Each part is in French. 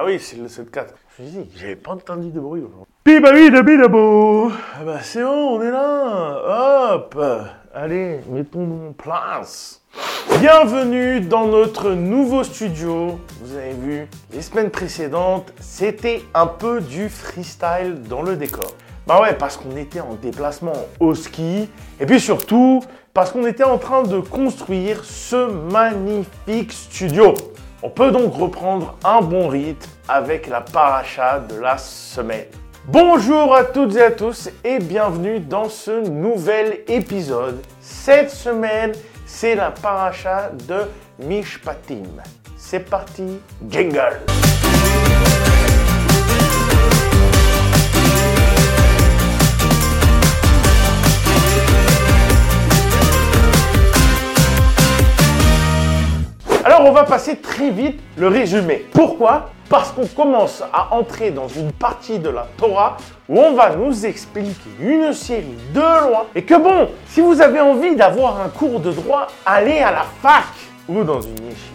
Ah oui, c'est le 7-4. Je me suis dit, j'avais pas entendu de bruit aujourd'hui. Bibabidabidabo Ah bah c'est bon, on est là Hop Allez, mettons en place Bienvenue dans notre nouveau studio. Vous avez vu, les semaines précédentes, c'était un peu du freestyle dans le décor. Bah ouais, parce qu'on était en déplacement au ski. Et puis surtout, parce qu'on était en train de construire ce magnifique studio. On peut donc reprendre un bon rythme avec la paracha de la semaine. Bonjour à toutes et à tous et bienvenue dans ce nouvel épisode. Cette semaine, c'est la paracha de Mishpatim. C'est parti, jingle on va passer très vite le résumé. Pourquoi? Parce qu'on commence à entrer dans une partie de la Torah où on va nous expliquer une série de lois et que bon, si vous avez envie d'avoir un cours de droit, allez à la fac ou dans une yeshiva.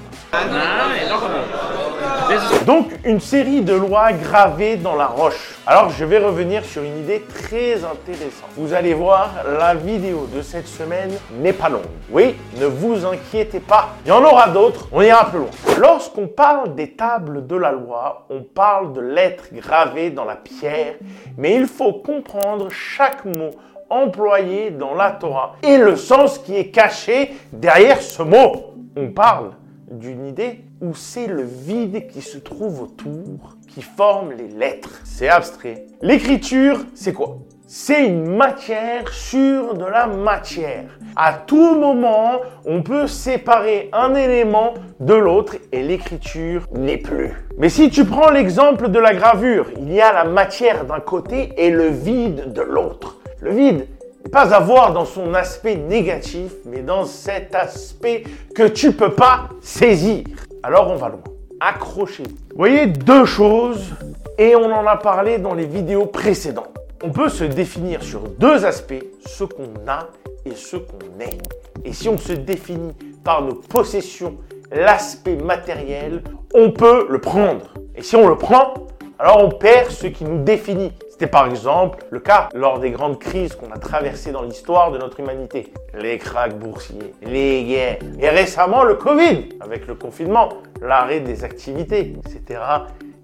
Donc une série de lois gravées dans la roche. Alors je vais revenir sur une idée très intéressante. Vous allez voir, la vidéo de cette semaine n'est pas longue. Oui, ne vous inquiétez pas. Il y en aura d'autres, on ira plus loin. Lorsqu'on parle des tables de la loi, on parle de lettres gravées dans la pierre, mais il faut comprendre chaque mot employé dans la Torah et le sens qui est caché derrière ce mot. On parle d'une idée où c'est le vide qui se trouve autour qui forme les lettres. C'est abstrait. L'écriture, c'est quoi? C'est une matière sur de la matière. À tout moment, on peut séparer un élément de l'autre et l'écriture n'est plus. Mais si tu prends l'exemple de la gravure, il y a la matière d'un côté et le vide de l'autre. Le vide, pas à voir dans son aspect négatif, mais dans cet aspect que tu peux pas saisir. Alors on va loin. Accrochez-vous. Vous voyez deux choses, et on en a parlé dans les vidéos précédentes. On peut se définir sur deux aspects, ce qu'on a et ce qu'on est. Et si on se définit par nos possessions, l'aspect matériel, on peut le prendre. Et si on le prend, alors on perd ce qui nous définit. C'était par exemple le cas lors des grandes crises qu'on a traversées dans l'histoire de notre humanité. Les krachs boursiers, les guerres, et récemment le Covid, avec le confinement, l'arrêt des activités, etc.,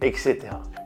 etc.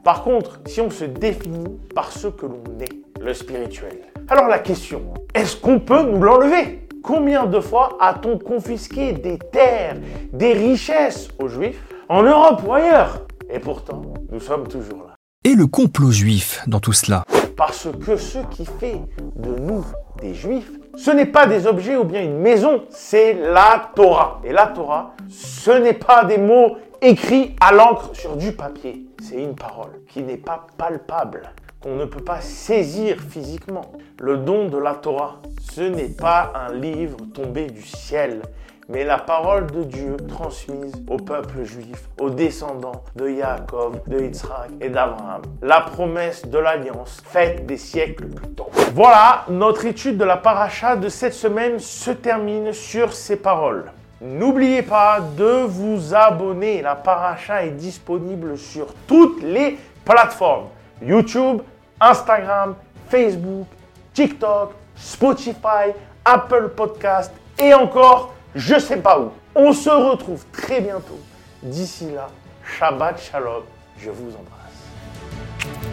Par contre, si on se définit par ce que l'on est, le spirituel, alors la question, est-ce qu'on peut nous l'enlever? Combien de fois a-t-on confisqué des terres, des richesses aux Juifs, en Europe ou ailleurs? Et pourtant, nous sommes toujours là. Et le complot juif dans tout cela Parce que ce qui fait de nous des Juifs, ce n'est pas des objets ou bien une maison, c'est la Torah. Et la Torah, ce n'est pas des mots écrits à l'encre sur du papier. C'est une parole qui n'est pas palpable, qu'on ne peut pas saisir physiquement. Le don de la Torah, ce n'est pas un livre tombé du ciel, mais la parole de Dieu transmise au peuple juif, aux descendants de Yaakov, de Yitzhak et d'Abraham. La promesse de l'alliance faite des siècles plus tôt. Voilà, notre étude de la paracha de cette semaine se termine sur ces paroles. N'oubliez pas de vous abonner. La paracha est disponible sur toutes les plateformes. YouTube, Instagram, Facebook, TikTok, Spotify, Apple Podcast et encore je sais pas où. On se retrouve très bientôt. D'ici là, Shabbat Shalom, je vous embrasse.